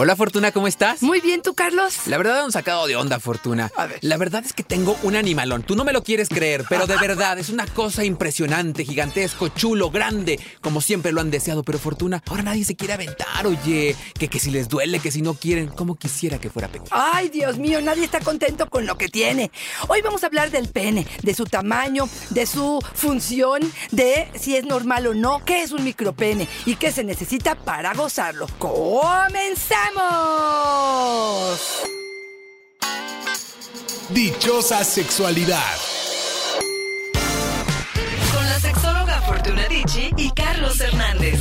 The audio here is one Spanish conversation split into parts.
Hola Fortuna, ¿cómo estás? Muy bien, ¿tú, Carlos? La verdad han sacado de onda, Fortuna. A ver. La verdad es que tengo un animalón. Tú no me lo quieres creer, pero de verdad es una cosa impresionante, gigantesco, chulo, grande, como siempre lo han deseado. Pero Fortuna, ahora nadie se quiere aventar, oye. Que, que si les duele, que si no quieren, como quisiera que fuera pequeño. Ay, Dios mío, nadie está contento con lo que tiene. Hoy vamos a hablar del pene, de su tamaño, de su función, de si es normal o no, qué es un micropene y qué se necesita para gozarlo. ¡Comenzamos! Dichosa sexualidad. Con la sexóloga Fortuna Dicci y Carlos Hernández.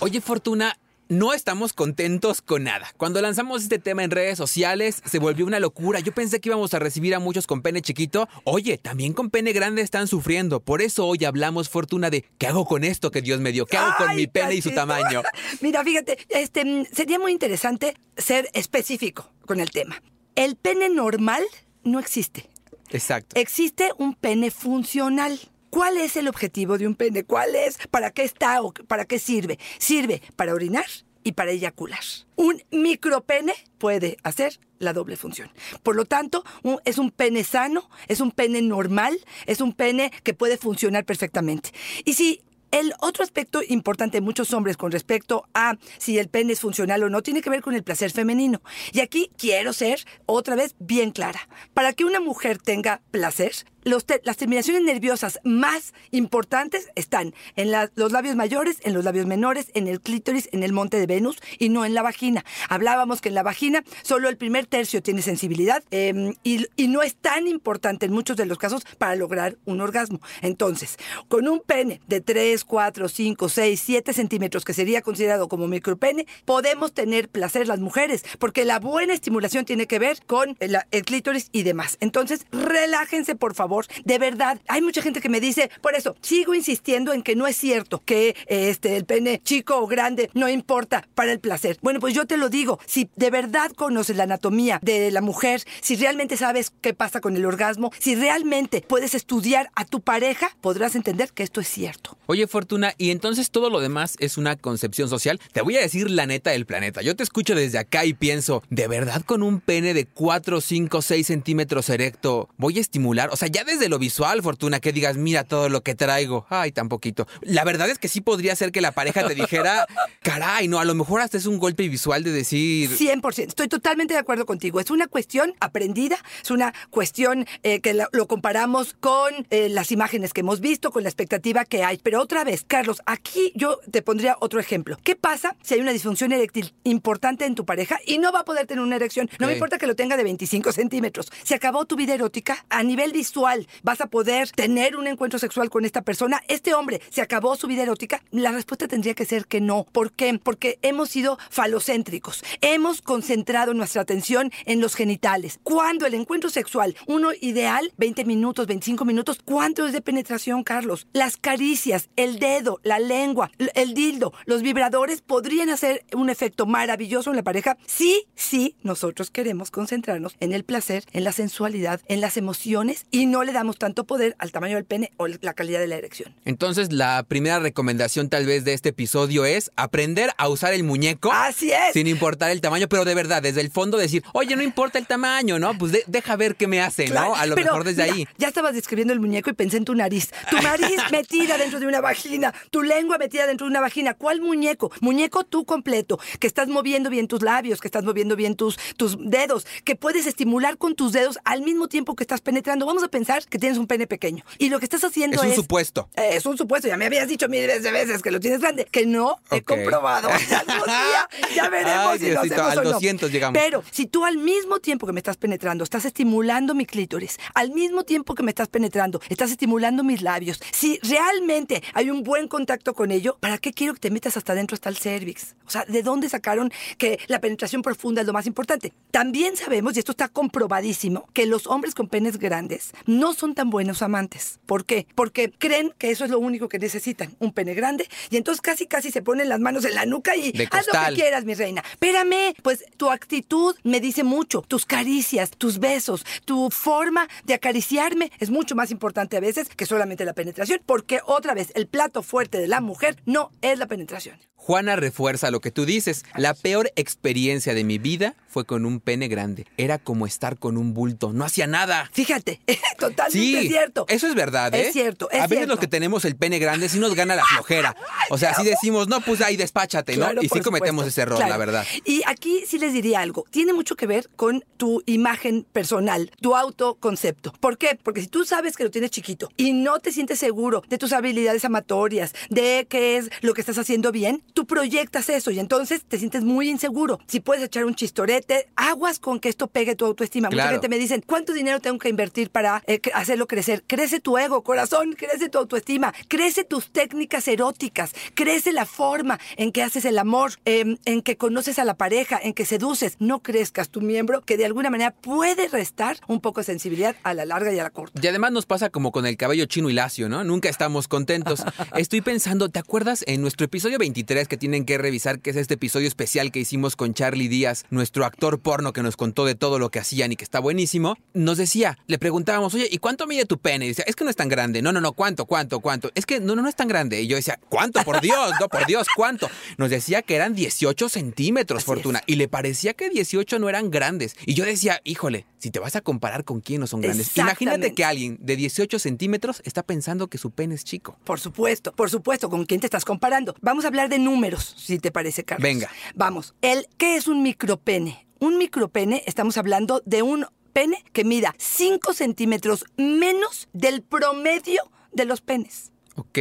Oye, Fortuna. No estamos contentos con nada. Cuando lanzamos este tema en redes sociales se volvió una locura. Yo pensé que íbamos a recibir a muchos con pene chiquito. Oye, también con pene grande están sufriendo. Por eso hoy hablamos, Fortuna, de ¿qué hago con esto que Dios me dio? ¿Qué hago con mi pene y su tamaño? Mira, fíjate, este, sería muy interesante ser específico con el tema. El pene normal no existe. Exacto. Existe un pene funcional. ¿Cuál es el objetivo de un pene? ¿Cuál es? ¿Para qué está o para qué sirve? Sirve para orinar y para eyacular. Un micropene puede hacer la doble función. Por lo tanto, es un pene sano, es un pene normal, es un pene que puede funcionar perfectamente. Y si el otro aspecto importante de muchos hombres con respecto a si el pene es funcional o no tiene que ver con el placer femenino. Y aquí quiero ser otra vez bien clara. Para que una mujer tenga placer, las terminaciones nerviosas más importantes están en los labios mayores, en los labios menores, en el clítoris, en el monte de Venus y no en la vagina. Hablábamos que en la vagina solo el primer tercio tiene sensibilidad eh, y, no es tan importante en muchos de los casos para lograr un orgasmo. Entonces, con un pene de 3, 4, 5, 6, 7 centímetros, que sería considerado como micropene, podemos tener placer las mujeres, porque la buena estimulación tiene que ver con el, el clítoris y demás. Entonces, relájense, por favor. De verdad, hay mucha gente que me dice, por eso, sigo insistiendo en que no es cierto que este, el pene chico o grande no importa para el placer. Bueno, pues yo te lo digo, si de verdad conoces la anatomía de la mujer, si realmente sabes qué pasa con el orgasmo, si realmente puedes estudiar a tu pareja, podrás entender que esto es cierto. Oye, Fortuna, y entonces todo lo demás es una concepción social. Te voy a decir la neta del planeta. Yo te escucho desde acá y pienso, ¿de verdad con un pene de 4, 5, 6 centímetros erecto voy a estimular? O sea, ya desde lo visual, Fortuna, que digas, mira todo lo que traigo. Ay, tan poquito. La verdad es que sí podría ser que la pareja te dijera, caray, no, a lo mejor hasta es un golpe visual de decir... 100%, estoy totalmente de acuerdo contigo. Es una cuestión aprendida, es una cuestión eh, que lo comparamos con eh, las imágenes que hemos visto, con la expectativa que hay. Pero otra vez, Carlos, aquí yo te pondría otro ejemplo. ¿Qué pasa si hay una disfunción eréctil importante en tu pareja y no va a poder tener una erección? No me importa que lo tenga de 25 centímetros. Se acabó tu vida erótica. A nivel visual, ¿vas a poder tener un encuentro sexual con esta persona? Este hombre, ¿se acabó su vida erótica? La respuesta tendría que ser que no. ¿Por qué? Porque hemos sido falocéntricos. Hemos concentrado nuestra atención en los genitales. Cuando el encuentro sexual, uno ideal, 20 minutos, 25 minutos, ¿cuánto es de penetración, Carlos? Las caricias, el dedo, la lengua, el dildo, los vibradores podrían hacer un efecto maravilloso en la pareja sí, sí, nosotros queremos concentrarnos en el placer, en la sensualidad, en las emociones y no le damos tanto poder al tamaño del pene o la calidad de la erección. Entonces, la primera recomendación tal vez de este episodio es aprender a usar el muñeco. Así es. Sin importar el tamaño, pero de verdad, desde el fondo decir, oye, no importa el tamaño, ¿no? Pues de- deja ver qué me hace, Claro, ¿no? A lo mejor desde mira, ahí. Ya estabas describiendo el muñeco y pensé en tu nariz. Tu nariz metida dentro de una vagina, tu lengua metida dentro de una vagina. ¿Cuál muñeco? Muñeco tú completo, que estás moviendo bien tus labios, que estás moviendo bien tus, tus dedos, que puedes estimular con tus dedos al mismo tiempo que estás penetrando. Vamos a pensar que tienes un pene pequeño. Y lo que estás haciendo Es es... un supuesto. Eh, Es un supuesto, ya me habías dicho miles de veces que lo tienes grande, que no he comprobado. Algún día, ya veremos Ay, si lo hacemos al o no. 200 llegamos. Pero si tú al mismo tiempo que me estás penetrando estás estimulando mi clítoris, al mismo tiempo que me estás penetrando estás estimulando mis labios, si realmente hay un buen contacto con ello, ¿para qué quiero que te metas hasta adentro hasta el cervix? O sea, ¿de dónde sacaron que la penetración profunda es lo más importante? También sabemos, y esto está comprobadísimo, que los hombres con penes grandes no son tan buenos amantes. ¿Por qué? Porque creen que eso es lo único que necesitan, un pene grande, y entonces casi casi se ponen las manos en la nuca y haz lo que quieras, mi reina. Espérame, pues tu actitud me dice mucho, tus caricias, tus besos, tu forma de acariciarme es mucho más importante a veces que solamente la penetración, porque otra vez el plato fuerte de la mujer no es la penetración. Juana refuerza lo que tú dices. La peor experiencia de mi vida fue con un pene grande. Era como estar con un bulto. No hacía nada. Fíjate, totalmente Sí, cierto. eso es verdad, ¿eh? Es cierto, es A veces cierto. los que tenemos el pene grande sí nos gana la flojera. O sea, sí decimos, no, pues ahí despáchate, ¿no? Y sí cometemos supuesto. ese error, Claro. la verdad. Y aquí sí les diría algo. Tiene mucho que ver con tu imagen personal, tu autoconcepto. ¿Por qué? Porque si tú sabes que lo tienes chiquito y no te sientes seguro de tus habilidades amatorias, de qué es lo que estás haciendo bien, tú proyectas eso y entonces te sientes muy inseguro. Si puedes echar un chistorete, aguas con que esto pegue tu autoestima. Mucha gente me dicen, ¿cuánto dinero tengo que invertir para eh, hacerlo crecer? Crece tu ego, corazón, crece tu autoestima, crece tus técnicas eróticas, crece la forma en que haces el amor, em, en que conoces a la pareja, en que seduces. No crezcas tu miembro que de alguna manera puede restar un poco de sensibilidad a la larga y a la corta. Y además nos pasa como con el cabello chino y lacio, ¿no? Nunca estamos contentos. Estoy pensando, ¿te acuerdas en nuestro episodio 23 que tienen que revisar, que es este episodio especial que hicimos con Charlie Díaz, nuestro actor porno que nos contó de todo lo que hacían y que está buenísimo? Nos decía, le preguntábamos, oye, ¿y cuánto mide tu pene? Y decía, es que no es tan grande. No, no, no, ¿cuánto, cuánto, cuánto? Es que no, no, no es tan grande. Y yo decía, ¿cuánto? Por Dios, no, por Dios, ¿cuánto? Nos decía que eran 18 centímetros, Así Fortuna. es. Y le parecía que 18 no eran grandes. Y yo decía, híjole, si te vas a comparar con quién no son grandes. Imagínate que alguien de 18 centímetros está pensando que su pene es chico. Por supuesto, por supuesto, ¿con quién te estás comparando? Vamos a hablar de números, si te parece, Carlos. Venga. Vamos, el, ¿qué es un micropene? Un micropene, estamos hablando de un pene que mida 5 centímetros menos del promedio de los penes. ¿Ok?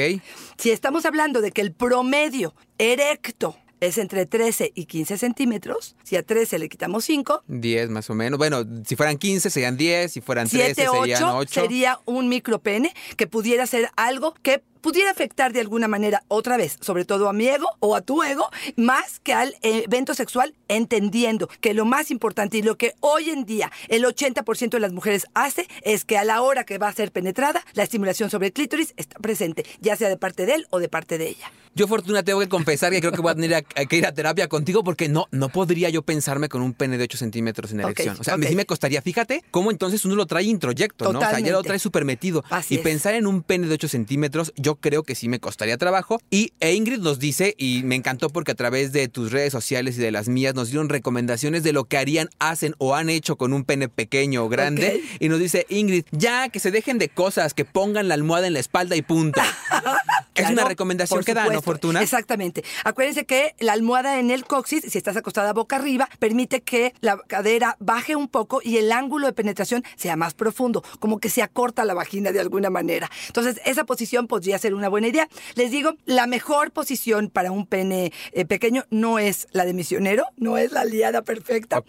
Si estamos hablando de que el promedio erecto es entre 13 y 15 centímetros, si a 13 le quitamos 5, 10 más o menos. Bueno, si fueran 15 serían 10, si fueran 13 7, serían 8 8. sería un micropene que pudiera ser algo que pudiera afectar de alguna manera, otra vez, sobre todo a mi ego o a tu ego, más que al evento sexual, entendiendo que lo más importante y lo que hoy en día el 80% de las mujeres hace es que a la hora que va a ser penetrada, la estimulación sobre el clítoris está presente, ya sea de parte de él o de parte de ella. Yo, Fortuna, tengo que confesar que creo que voy a tener a- que ir a terapia contigo porque no, no podría yo pensarme con un pene de 8 centímetros en erección. O sea, ok. sí me costaría. Fíjate cómo entonces uno lo trae introyecto, ¿no? O sea, ya lo trae súper metido. Así y es. pensar en un pene de 8 centímetros, yo creo que sí me costaría trabajo. Y e Ingrid nos dice, y me encantó porque a través de tus redes sociales y de las mías nos dieron recomendaciones de lo que harían, hacen o han hecho con un pene pequeño o grande. Y nos dice, Ingrid, ya que se dejen de cosas, que pongan la almohada en la espalda y punto. es una recomendación que da, ¿no. Fortuna? Exactamente. Acuérdense que la almohada en el coxis, si estás acostada boca arriba, permite que la cadera baje un poco y el ángulo de penetración sea más profundo, como que se acorta la vagina de alguna manera. Entonces, esa posición podría ser una buena idea. Les digo, la mejor posición para un pene eh, pequeño no es la de misionero, no es la liada perfecta.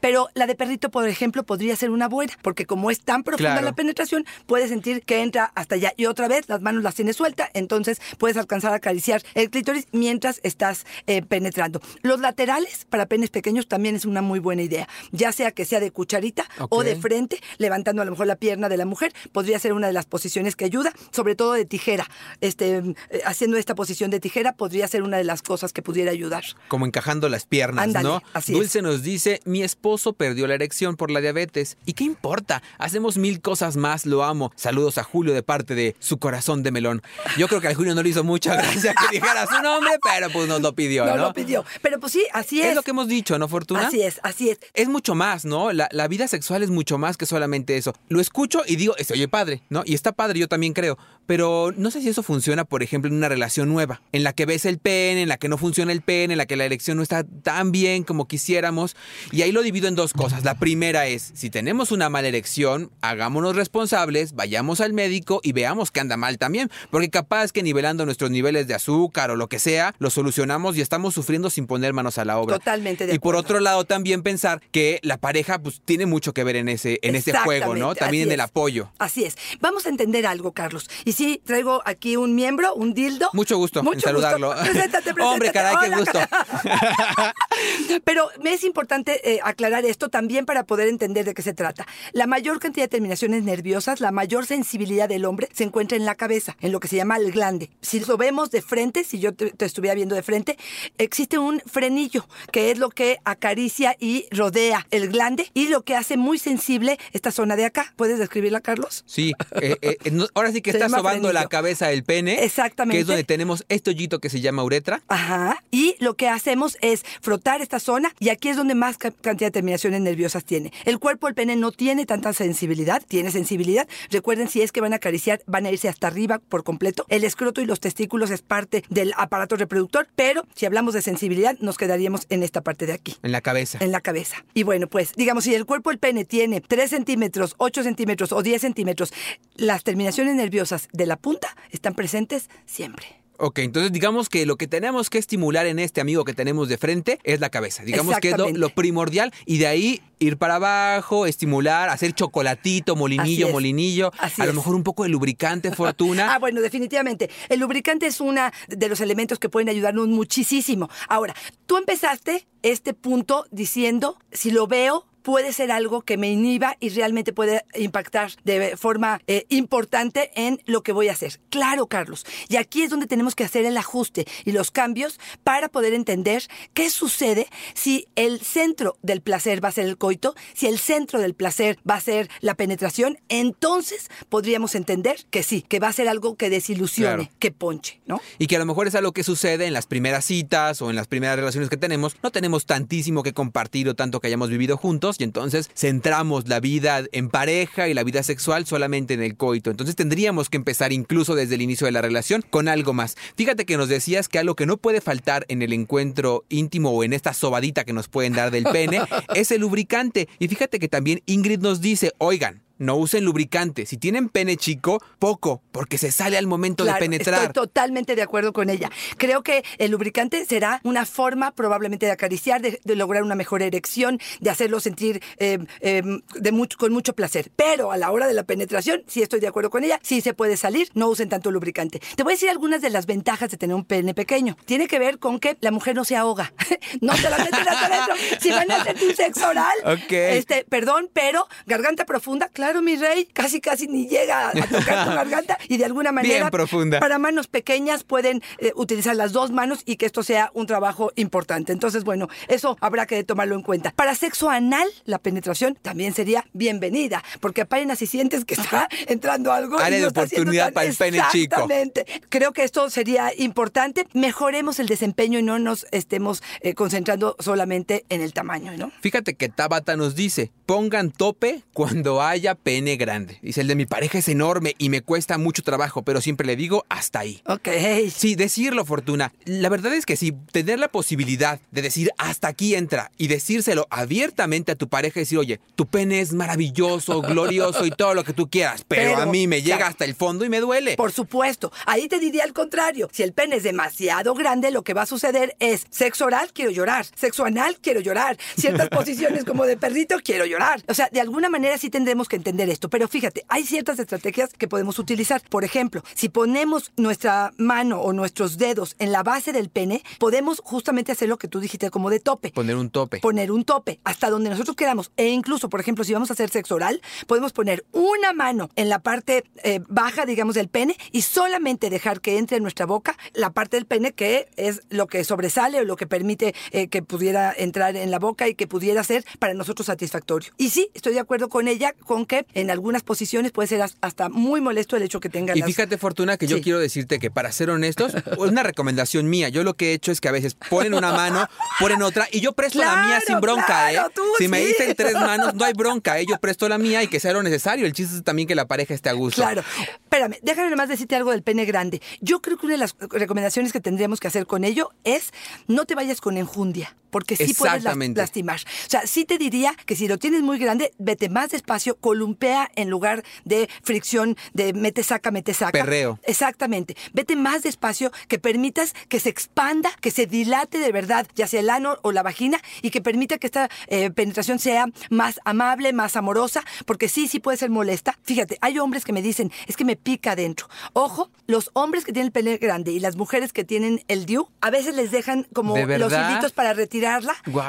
Pero la de perrito, por ejemplo, podría ser una buena, porque como es tan profunda Claro. la penetración, puedes sentir que entra hasta allá. Y otra vez, las manos las tienes sueltas, entonces puedes alcanzar a acariciar el clítoris mientras estás eh, penetrando. Los laterales para penes pequeños también es una muy buena idea, ya sea que sea de cucharita o de frente, levantando a lo mejor la pierna de la mujer, podría ser una de las posiciones que ayuda, sobre todo de tijera. Este, eh, haciendo esta posición de tijera podría ser una de las cosas que pudiera ayudar. como encajando las piernas, Ándale, ¿no? así Dulce nos dice, mi esposo perdió la erección por la diabetes. ¿Y qué importa? Hacemos mil cosas más, lo amo. Saludos a Julio de parte de su corazón de melón. Yo creo que Julio no le hizo mucha gracia que dijera su nombre, pero pues nos lo pidió, ¿no? No lo pidió. Pero pues sí, así es. Es lo que hemos dicho, ¿no, Fortuna? Así es, así es. Es mucho más, ¿no? La, la vida sexual es mucho más que solamente eso. Lo escucho y digo, se oye padre, ¿no? Y está padre, yo también creo. Pero no sé si eso funciona, por ejemplo, en una relación nueva, en la que ves el pene, en la que no funciona el pene, en la que la erección no está tan bien como quisiéramos. Y ahí lo divido en dos cosas. La primera es, si tenemos una mala erección, hagámonos responsables, vayamos al médico y veamos que anda mal también. Porque capaz que nivelando nuestros niveles de azúcar o lo que sea, lo solucionamos y estamos sufriendo sin poner manos a la obra. Totalmente de Y por acuerdo. otro lado, también pensar que la pareja pues tiene mucho que ver en ese, en ese juego, ¿no? También en el apoyo. Así es. Vamos a entender algo, Carlos. Y sí, traigo aquí un miembro, un dildo. Mucho gusto en Mucho saludarlo. gusto. Preséntate, Hombre, preséntate. caray, qué gusto. Pero me es importante eh, aclarar esto también para poder entender de qué se trata. La mayor cantidad de terminaciones nerviosas, la mayor sensibilidad del hombre se encuentra en la cabeza, en lo que se llama el glande. Si lo vemos de frente, si yo te, te estuviera viendo de frente, existe un frenillo, que es lo que acaricia y rodea el glande y lo que hace muy sensible esta zona de acá. ¿Puedes describirla, Carlos? Sí, eh, eh, no- ahora sí que Se está sobando la frenillo. cabeza del pene. Exactamente. Que es donde tenemos este hoyito que se llama uretra. Ajá. Y lo que hacemos es frotar esta zona y aquí es donde más ca- cantidad de terminaciones nerviosas tiene. El cuerpo del pene no tiene tanta sensibilidad, tiene sensibilidad. Recuerden, si es que van a acariciar, van a irse hasta arriba por completo. El escroto y los testículos es parte del aparato reproductor, pero si hablamos de sensibilidad, nos quedaríamos en esta parte de aquí. En la cabeza. En la cabeza. Y bueno, pues, digamos, si el cuerpo del pene tiene 3 centímetros, 8 centímetros o 10 centímetros, las terminaciones nerviosas de la punta están presentes siempre. Ok, entonces digamos que lo que tenemos que estimular en este amigo que tenemos de frente es la cabeza. Digamos que es lo, primordial y de ahí ir para abajo, estimular, hacer chocolatito, molinillo, Así es. molinillo. Así a lo mejor un poco de lubricante, fortuna. Ah, bueno, definitivamente. El lubricante es una de los elementos que pueden ayudarnos muchísimo. Ahora, tú empezaste este punto diciendo, si lo veo, puede ser algo que me inhiba y realmente puede impactar de forma eh, importante en lo que voy a hacer. Claro, Carlos. Y aquí es donde tenemos que hacer el ajuste y los cambios para poder entender qué sucede si el centro del placer va a ser el coito, si el centro del placer va a ser la penetración, entonces podríamos entender que sí, que va a ser algo que desilusione, Claro. que ponche, ¿no? Y que a lo mejor es algo que sucede en las primeras citas o en las primeras relaciones que tenemos. No tenemos tantísimo que compartir o tanto que hayamos vivido juntos y entonces centramos la vida en pareja y la vida sexual solamente en el coito. Entonces tendríamos que empezar incluso desde el inicio de la relación con algo más. Fíjate que nos decías que algo que no puede faltar en el encuentro íntimo o en esta sobadita que nos pueden dar del pene es el lubricante. Y fíjate que también Ingrid nos dice, oigan, no usen lubricante. Si tienen pene chico, poco, porque se sale al momento Claro, de penetrar. Estoy totalmente de acuerdo con ella. Creo que el lubricante será una forma probablemente de acariciar, de, de lograr una mejor erección, de hacerlo sentir eh, eh, de mucho, con mucho placer. Pero a la hora de la penetración, sí estoy de acuerdo con ella, sí se puede salir, no usen tanto lubricante. Te voy a decir algunas de las ventajas de tener un pene pequeño. Tiene que ver con que la mujer no se ahoga. no te la meten hasta adentro. Si van a un sexo oral, Ok. este, perdón, pero garganta profunda, claro, mi rey, casi casi ni llega a tocar tu garganta y de alguna manera Bien profunda. para manos pequeñas pueden eh, utilizar las dos manos y que esto sea un trabajo importante. Entonces, bueno, eso habrá que tomarlo en cuenta. Para sexo anal, la penetración también sería bienvenida, porque apenas si sientes que está entrando algo. Área de oportunidad tan- para el pene chico. Exactamente. Creo que esto sería importante. Mejoremos el desempeño y no nos estemos eh, concentrando solamente en el tamaño, ¿no? Fíjate que Tabata nos dice, pongan tope cuando haya pene grande. Dice, el de mi pareja es enorme y me cuesta mucho trabajo, pero siempre le digo hasta ahí. Ok. Sí, decirlo, Fortuna. La verdad es que sí, tener la posibilidad de decir hasta aquí entra y decírselo abiertamente a tu pareja y decir, oye, tu pene es maravilloso, glorioso y todo lo que tú quieras, pero, Pero, a mí me llega hasta el fondo y me duele. Por supuesto. Ahí te diría al contrario. Si el pene es demasiado grande, lo que va a suceder es sexo oral, quiero llorar. Sexo anal, quiero llorar. Ciertas posiciones como de perrito, quiero llorar. O sea, de alguna manera sí tendremos que entender esto. Pero fíjate, hay ciertas estrategias que podemos utilizar. Por ejemplo, si ponemos nuestra mano o nuestros dedos en la base del pene, podemos justamente hacer lo que tú dijiste como de tope Poner un tope. poner un tope hasta donde nosotros queramos. E incluso, por ejemplo, si vamos a hacer sexo oral, podemos poner una mano en la parte eh, baja, digamos, del pene y solamente dejar que entre en nuestra boca la parte del pene que es lo que sobresale o lo que permite eh, que pudiera entrar en la boca y que pudiera ser para nosotros satisfactorio. Y sí, estoy de acuerdo con ella con que en algunas posiciones puede ser as- hasta muy molesto el hecho que tenga Y las- fíjate, Fortuna, que yo Sí. quiero decirte que para ser honestos, una recomendación mía, yo lo que he hecho es que a veces ponen una mano, ponen otra, y yo presto la mía sin bronca, claro, ¿eh? tú si me dicen tres manos, no hay bronca, ¿eh? Yo presto la mía y que sea lo necesario. El chiste es también que la pareja esté a gusto. Claro. Espérame, déjame nomás decirte algo del pene grande. Yo creo que una de las recomendaciones que tendríamos que hacer con ello es no te vayas con enjundia. Porque sí puedes lastimar. O sea, sí te diría que si lo tienes muy grande, vete más despacio, columpea en lugar de fricción, de mete, saca, mete, saca. Perreo. Exactamente. Vete más despacio, que permitas que se expanda, que se dilate de verdad, ya sea el ano o la vagina, y que permita que esta eh, penetración sea más amable, más amorosa, porque sí, sí puede ser molesta. Fíjate, hay hombres que me dicen, es que me pica adentro. Ojo, los hombres que tienen el pene grande y las mujeres que tienen el DIU, a veces les dejan como ¿De los hilitos para retirar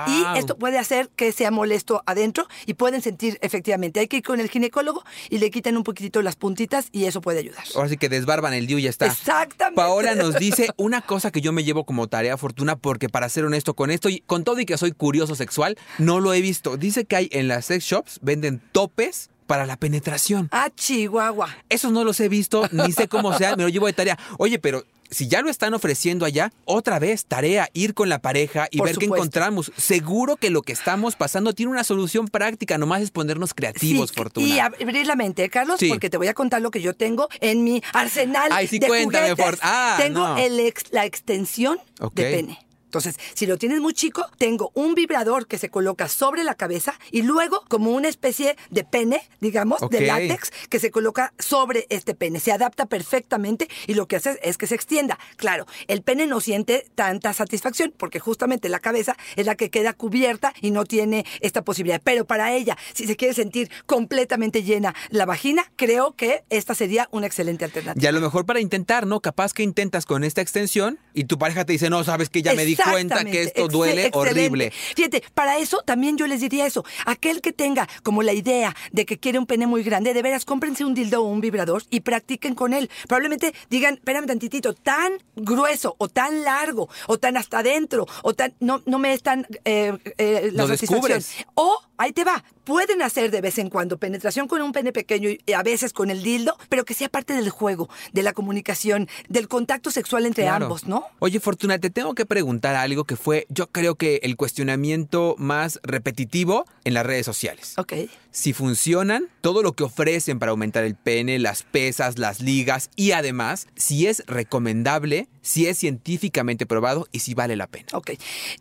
y esto puede hacer que sea molesto adentro y pueden sentir efectivamente. Hay que ir con el ginecólogo y le quitan un poquitito las puntitas y eso puede ayudar. Ahora sí que desbarban el DIU y ya está. Exactamente. Paola nos dice una cosa que yo me llevo como tarea fortuna porque para ser honesto con esto y con todo y que soy curioso sexual, no lo he visto. Dice que hay en las sex shops venden topes para la penetración. Ah, Chihuahua. Esos no los he visto, ni sé cómo sea, me lo llevo de tarea. Oye, pero si ya lo están ofreciendo allá, otra vez, tarea, ir con la pareja y Por ver qué encontramos. Seguro que lo que estamos pasando tiene una solución práctica, nomás es ponernos creativos, Sí, Fortuna. Y abrir la mente, ¿eh, Carlos, Sí. porque te voy a contar lo que yo tengo en mi arsenal Ay, sí, de cuéntame. Fort- ah, tengo no. el ex- la extensión de pene. Entonces, si lo tienes muy chico, tengo un vibrador que se coloca sobre la cabeza y luego como una especie de pene, digamos, de látex que se coloca sobre este pene. Se adapta perfectamente y lo que hace es que se extienda. Claro, el pene no siente tanta satisfacción porque justamente la cabeza es la que queda cubierta y no tiene esta posibilidad. Pero para ella, si se quiere sentir completamente llena la vagina, creo que esta sería una excelente alternativa. Y a lo mejor para intentar, ¿no? Capaz que intentas con esta extensión y tu pareja te dice, no, sabes que ya me di cuenta que esto duele horrible. Fíjate, para eso también yo les diría eso. Aquel que tenga como la idea de que quiere un pene muy grande, de veras, cómprense un dildo o un vibrador y practiquen con él. Probablemente digan, espérame tantitito, tan grueso o tan largo o tan hasta adentro o tan... No, no me están eh, eh, la Lo satisfacción. descubres. O, ahí te va, pueden hacer de vez en cuando penetración con un pene pequeño y a veces con el dildo, pero que sea parte del juego, de la comunicación, del contacto sexual entre Claro. ambos, ¿no? Oye, Fortuna, te tengo que preguntar algo que fue, yo creo que el cuestionamiento más repetitivo en las redes sociales. Ok. Si funcionan, todo lo que ofrecen para aumentar el pene, las pesas, las ligas y además, si es recomendable, si es científicamente probado y si vale la pena. Ok.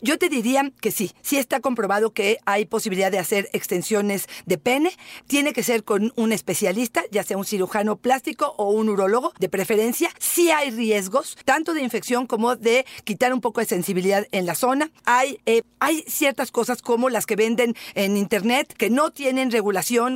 Yo te diría que sí, sí está comprobado que hay posibilidad de hacer extensiones de pene. Tiene que ser con un especialista, ya sea un cirujano plástico o un urólogo, de preferencia. Sí hay riesgos, tanto de infección como de quitar un poco de sensibilidad en la zona. Hay, eh, hay ciertas cosas como las que venden en internet que no tienen regulación,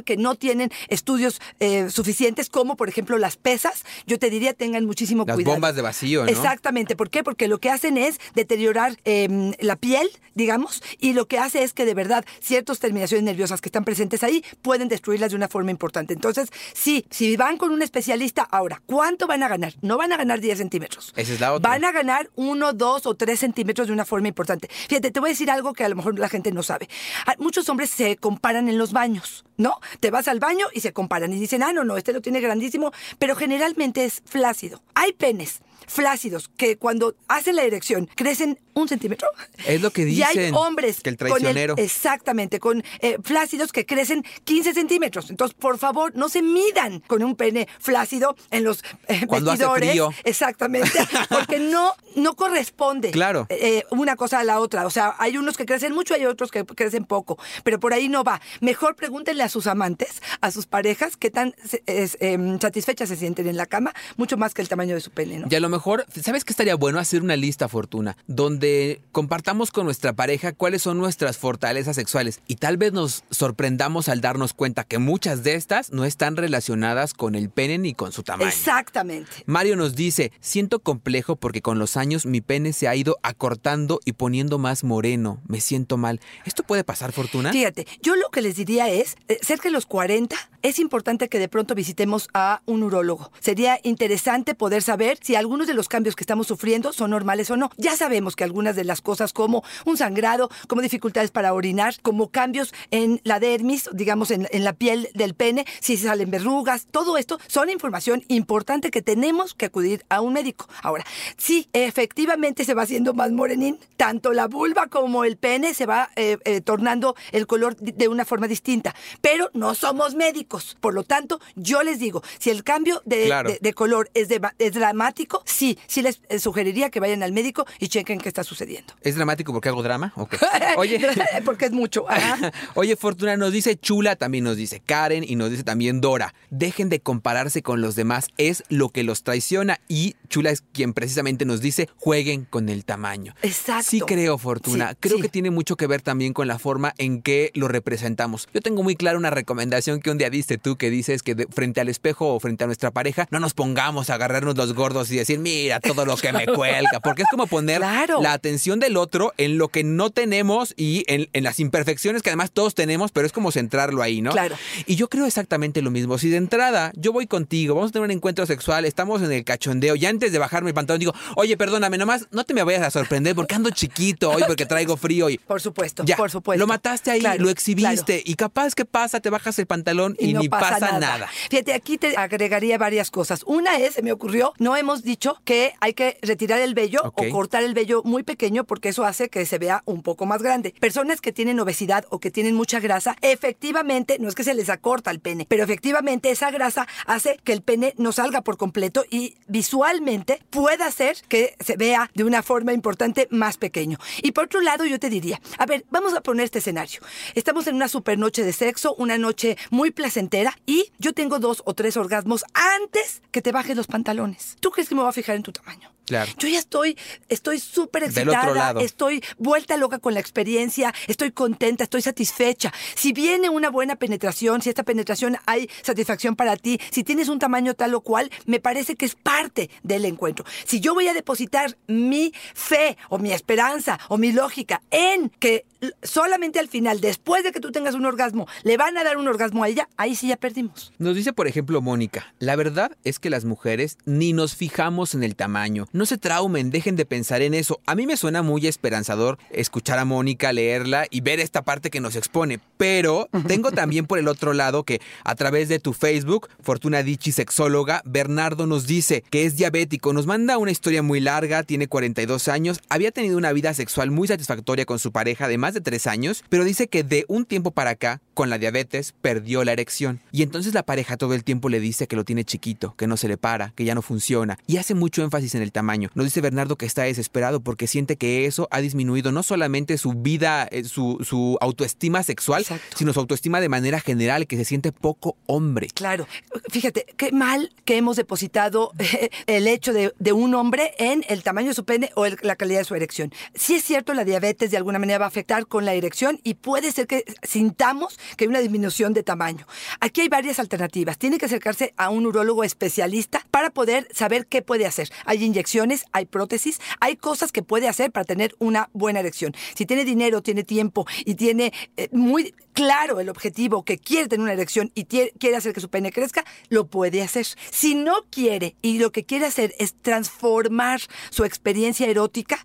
que no tienen estudios eh, suficientes, como por ejemplo las pesas. Yo te diría tengan muchísimo Las cuidado. bombas de vacío, ¿no? Exactamente. ¿Por qué? Porque lo que hacen es deteriorar eh, la piel, digamos, y lo que hace es que de verdad ciertas terminaciones nerviosas que están presentes ahí pueden destruirlas de una forma importante. Entonces, sí, si van con un especialista, ahora, ¿cuánto van a ganar? No van a ganar 10 centímetros. Esa es la otra. Van a ganar 1, 2 o 3 centímetros de una forma importante. Fíjate, te voy a decir algo que a lo mejor la gente no sabe. Ah, Muchos hombres se comparan en los baños, ¿no? Te vas al baño y se comparan y dicen, ah, no, no, este lo tiene grandísimo, pero generalmente es flácido. Hay penes flácidos que cuando hacen la erección crecen un centímetro. Es lo que Y hay dicen, hombres que el con traicionero. exactamente, con eh, flácidos que crecen 15 centímetros. Entonces, por favor, no se midan con un pene flácido en los eh, Cuando hace vestidores. frío. Exactamente, porque no, no corresponde Claro. eh, una cosa a la otra. O sea, hay unos que crecen mucho, hay otros que crecen poco, pero por ahí no va. Mejor pregúntenle a sus amantes, a sus parejas, qué tan em, satisfechas se sienten en la cama, mucho más que el tamaño de su pene, ¿no? Y a lo mejor, ¿sabes qué estaría bueno hacer una lista, Fortuna? Donde compartamos con nuestra pareja cuáles son nuestras fortalezas sexuales y tal vez nos sorprendamos al darnos cuenta que muchas de estas no están relacionadas con el pene ni con su tamaño. Exactamente. Mario nos dice, siento complejo porque con los años mi pene se ha ido acortando y poniendo más moreno. Me siento mal. ¿Esto puede pasar, Fortuna? Fíjate, yo lo que les diría es, eh, cerca de los 40, es importante que de pronto visitemos a un urólogo. Sería interesante poder saber si algunos de los cambios que estamos sufriendo son normales o no. Ya sabemos que algunas de las cosas como un sangrado, como dificultades para orinar, como cambios en la dermis, digamos en, en la piel del pene, si salen verrugas, todo esto son información importante que tenemos que acudir a un médico. Ahora, si efectivamente se va haciendo más morenín, tanto la vulva como el pene se va eh, eh, tornando el color de una forma distinta, pero no somos médicos. Por lo tanto, yo les digo, si el cambio de, Claro. de- de color es, de- es dramático, sí, sí les eh, sugeriría que vayan al médico y chequen qué está sucediendo. ¿Es dramático porque hago drama? Oye. Porque es mucho. ajá. Oye, Fortuna nos dice Chula, también nos dice Karen y nos dice también Dora. Dejen de compararse con los demás, es lo que los traiciona. Y Chula es quien precisamente nos dice jueguen con el tamaño. Exacto. Sí creo, Fortuna. Sí, creo sí. que tiene mucho que ver también con la forma en que lo representamos. Yo tengo muy clara una recomendación que un día diste tú que dices que de- frente al espejo o frente a nuestra pareja no nos pongamos a agarrarnos los gordos y decir, mira todo lo que me cuelga, porque es como poner Claro. la atención del otro en lo que no tenemos y en, en las imperfecciones que además todos tenemos, pero es como centrarlo ahí, ¿no? Claro. Y yo creo exactamente lo mismo. Si de entrada yo voy contigo, vamos a tener un encuentro sexual, estamos en el cachondeo, y antes de bajarme el pantalón digo, oye, perdóname, nomás no te me vayas a sorprender porque ando chiquito hoy, porque traigo frío y... Por supuesto, Ya, por supuesto. lo mataste ahí, Claro, lo exhibiste claro. y capaz que pasa, te bajas el pantalón y, no ni pasa, nada. Fíjate, aquí te agregaría varias cosas. Una es, se me ocurrió, no hemos dicho que hay que retirar el vello Ok. o cortar el vello muy pequeño porque eso hace que se vea un poco más grande. Personas que tienen obesidad o que tienen mucha grasa, efectivamente, no es que se les acorta el pene, pero efectivamente esa grasa hace que el pene no salga por completo y visualmente pueda hacer que se vea de una forma importante más pequeño. Y por otro lado, yo te diría, a ver, vamos a poner este escenario. Estamos en una super noche de sexo, una noche muy placentera y yo tengo dos o tres orgasmos antes que te bajes los pantalones. ¿Tú crees que me voy a fijar en tu tamaño? Claro. Yo ya estoy, estoy súper Del otro excitada, lado. estoy vuelta loca con la experiencia, estoy contenta, estoy satisfecha. Si viene una buena penetración, si esta penetración hay satisfacción para ti, si tienes un tamaño tal o cual, me parece que es parte del encuentro. Si yo voy a depositar mi fe o mi esperanza o mi lógica en que solamente al final, después de que tú tengas un orgasmo, le van a dar un orgasmo a ella, ahí sí ya perdimos. Nos dice, por ejemplo, Mónica, la verdad es que las mujeres ni nos fijamos en el tamaño. No se traumen, dejen de pensar en eso. A mí me suena muy esperanzador escuchar a Mónica, leerla y ver esta parte que nos expone. Pero tengo también por el otro lado que a través de tu Facebook, Fortuna Dichi, sexóloga, Bernardo nos dice que es diabético. Nos manda una historia muy larga, tiene 42 años, había tenido una vida sexual muy satisfactoria con su pareja de más de 3 años, pero dice que de un tiempo para acá, con la diabetes, perdió la erección. Y entonces la pareja todo el tiempo le dice que lo tiene chiquito, que no se le para, que ya no funciona. Y hace mucho énfasis en el tamaño. Nos dice Bernardo que está desesperado porque siente que eso ha disminuido no solamente su vida, eh, su, su autoestima sexual, Exacto. sino su autoestima de manera general, que se siente poco hombre. Claro, fíjate, qué mal que hemos depositado eh, el hecho de, de un hombre en el tamaño de su pene o el- la calidad de su erección. Sí es cierto, la diabetes de alguna manera va a afectar con la erección y puede ser que sintamos que hay una disminución de tamaño. Aquí hay varias alternativas. Tiene que acercarse a un urólogo especialista para poder saber qué puede hacer. Hay inyecciones, hay prótesis, hay cosas que puede hacer para tener una buena erección. Si tiene dinero, tiene tiempo y tiene eh, muy claro el objetivo que quiere tener una erección y quiere hacer que su pene crezca, lo puede hacer. Si no quiere y lo que quiere hacer es transformar su experiencia erótica,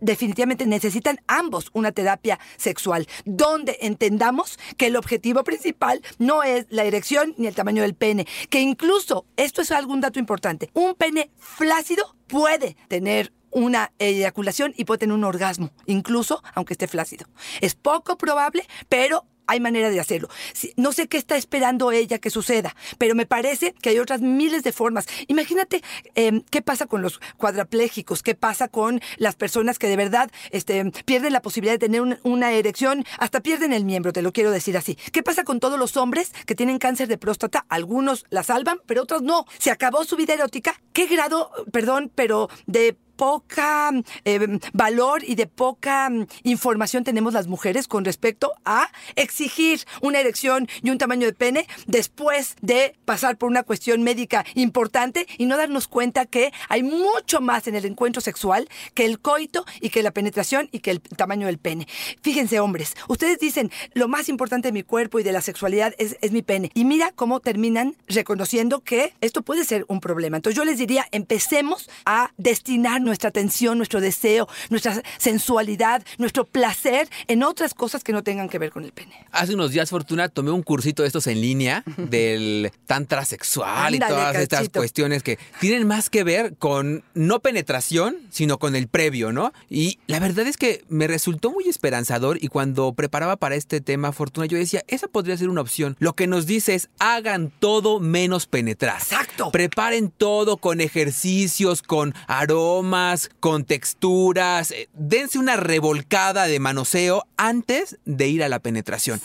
definitivamente necesitan ambos una terapia sexual, donde entendamos que el objetivo principal no es la erección ni el tamaño del pene, que incluso, esto es algún dato importante, un pene flácido puede tener una eyaculación y puede tener un orgasmo, incluso aunque esté flácido. Es poco probable, pero hay manera de hacerlo. No sé qué está esperando ella que suceda, pero me parece que hay otras miles de formas. Imagínate eh, qué pasa con los cuadraplégicos, qué pasa con las personas que de verdad este, pierden la posibilidad de tener un- una erección, hasta pierden el miembro, te lo quiero decir así. ¿Qué pasa con todos los hombres que tienen cáncer de próstata? Algunos la salvan, pero otros no. Se acabó su vida erótica. ¿Qué grado, perdón, pero de poca eh, valor y de poca mm, información tenemos las mujeres con respecto a exigir una erección y un tamaño de pene después de pasar por una cuestión médica importante y no darnos cuenta que hay mucho más en el encuentro sexual que el coito y que la penetración y que el tamaño del pene. Fíjense, hombres, ustedes dicen lo más importante de mi cuerpo y de la sexualidad es, es mi pene. Y mira cómo terminan reconociendo que esto puede ser un problema. Entonces yo les diría, empecemos a destinar nuestra atención, nuestro deseo, nuestra sensualidad, nuestro placer en otras cosas que no tengan que ver con el pene. Hace unos días, Fortuna, tomé un cursito de estos en línea del tantra sexual Ándale, y todas estas cuestiones que tienen más que ver con no penetración, sino con el previo, ¿no? Y la verdad es que me resultó muy esperanzador y cuando preparaba para este tema, Fortuna, yo decía, esa podría ser una opción. Lo que nos dice es, hagan todo menos penetrar. Exacto. Preparen todo con ejercicios, con aromas, con texturas. eh, Dense una revolcada de manoseo antes de ir a la penetración.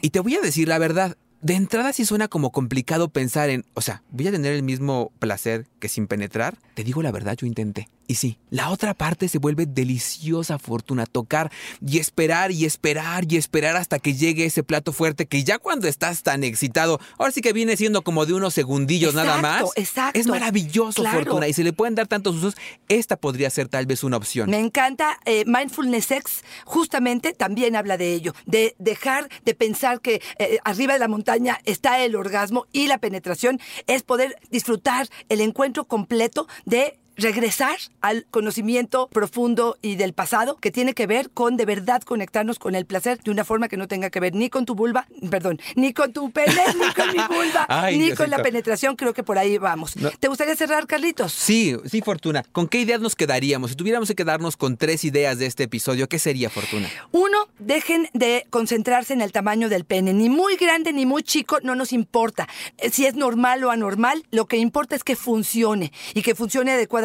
Y te voy a decir la verdad. De entrada sí suena como complicado pensar en, o sea, voy a tener el mismo placer que sin penetrar. Te digo la verdad, yo intenté. Y sí, la otra parte se vuelve deliciosa, Fortuna, tocar y esperar y esperar y esperar hasta que llegue ese plato fuerte que ya cuando estás tan excitado, ahora sí que viene siendo como de unos segundillos nada más. Exacto. Es maravilloso, Claro. Fortuna, y se le pueden dar tantos usos. Esta podría ser tal vez una opción. Me encanta. eh, Mindfulness X justamente también habla de ello, de dejar de pensar que eh, arriba de la montaña está el orgasmo y la penetración, es poder disfrutar el encuentro completo de regresar al conocimiento profundo y del pasado que tiene que ver con de verdad conectarnos con el placer de una forma que no tenga que ver ni con tu vulva, perdón, ni con tu pene, ni con mi vulva, Ay, ni con la penetración, creo que por ahí vamos. No. ¿Te gustaría cerrar, Carlitos? Sí, sí, Fortuna. ¿Con qué ideas nos quedaríamos? Si tuviéramos que quedarnos con tres ideas de este episodio, ¿qué sería, Fortuna? Uno, dejen de concentrarse en el tamaño del pene. Ni muy grande ni muy chico, no nos importa. Eh, Si es normal o anormal, lo que importa es que funcione y que funcione adecuadamente.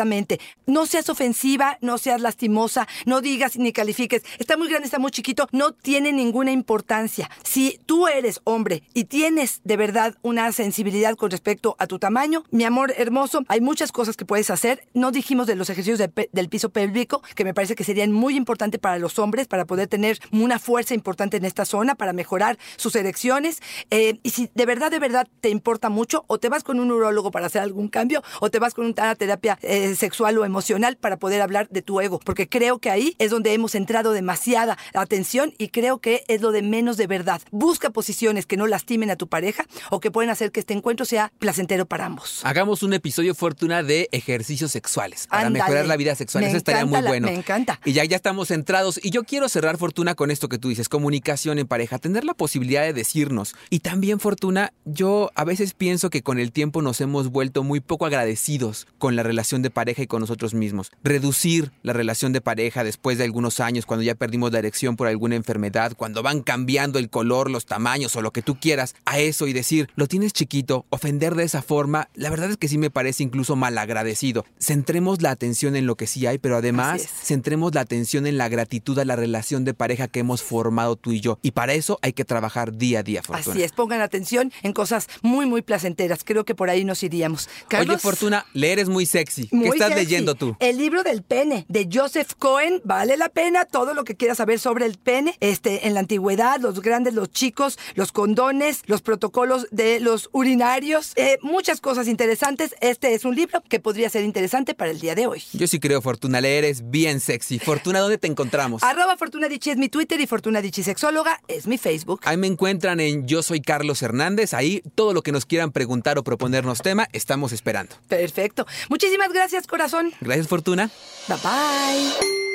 No seas ofensiva, no seas lastimosa, no digas ni califiques. Está muy grande, está muy chiquito, no tiene ninguna importancia. Si tú eres hombre y tienes de verdad una sensibilidad con respecto a tu tamaño, mi amor hermoso, hay muchas cosas que puedes hacer. No dijimos de los ejercicios del piso pélvico, que me parece que serían muy importantes para los hombres, para poder tener una fuerza importante en esta zona, para mejorar sus erecciones. Eh, y si de verdad, de verdad te importa mucho, o te vas con un urólogo para hacer algún cambio, o te vas con una terapia eh, sexual o emocional para poder hablar de tu ego, porque creo que ahí es donde hemos entrado demasiada atención y creo que es lo de menos de verdad. Busca posiciones que no lastimen a tu pareja o que pueden hacer que este encuentro sea placentero para ambos. Hagamos un episodio, Fortuna, de ejercicios sexuales para mejorar la vida sexual. Me Eso estaría muy la- bueno. me encanta. Y ya, ya estamos centrados. Y yo quiero cerrar, Fortuna, con esto que tú dices, comunicación en pareja, tener la posibilidad de decirnos. Y también, Fortuna, yo a veces pienso que con el tiempo nos hemos vuelto muy poco agradecidos con la relación de pareja y con nosotros mismos. Reducir la relación de pareja después de algunos años, cuando ya perdimos la erección por alguna enfermedad, cuando van cambiando el color, los tamaños o lo que tú quieras, a eso y decir, lo tienes chiquito, ofender de esa forma, la verdad es que sí me parece incluso malagradecido. Centremos la atención en lo que sí hay, pero además centremos la atención en la gratitud a la relación de pareja que hemos formado tú y yo. Y para eso hay que trabajar día a día, Fortuna. Así es, pongan atención en cosas muy, muy placenteras. Creo que por ahí nos iríamos. Oye, Carlos, Fortuna, leer es muy sexy. ¿Qué muy estás sexy. leyendo tú? El libro del pene de Joseph Cohen vale la pena. Todo lo que quieras saber sobre el pene, este, en la antigüedad, los grandes, los chicos, los condones, los protocolos de los urinarios, eh, muchas cosas interesantes. Este es un libro que podría ser interesante para el día de hoy. Yo sí creo, Fortuna, leer es bien sexy. Fortuna, ¿dónde te encontramos? Arroba Fortuna Dichi es mi Twitter y Fortuna Dichi Sexóloga es mi Facebook. Ahí me encuentran en Yo Soy Carlos Hernández. Ahí todo lo que nos quieran preguntar o proponernos tema, estamos esperando. Perfecto. Muchísimas gracias, corazón. Gracias, Fortuna. Bye bye.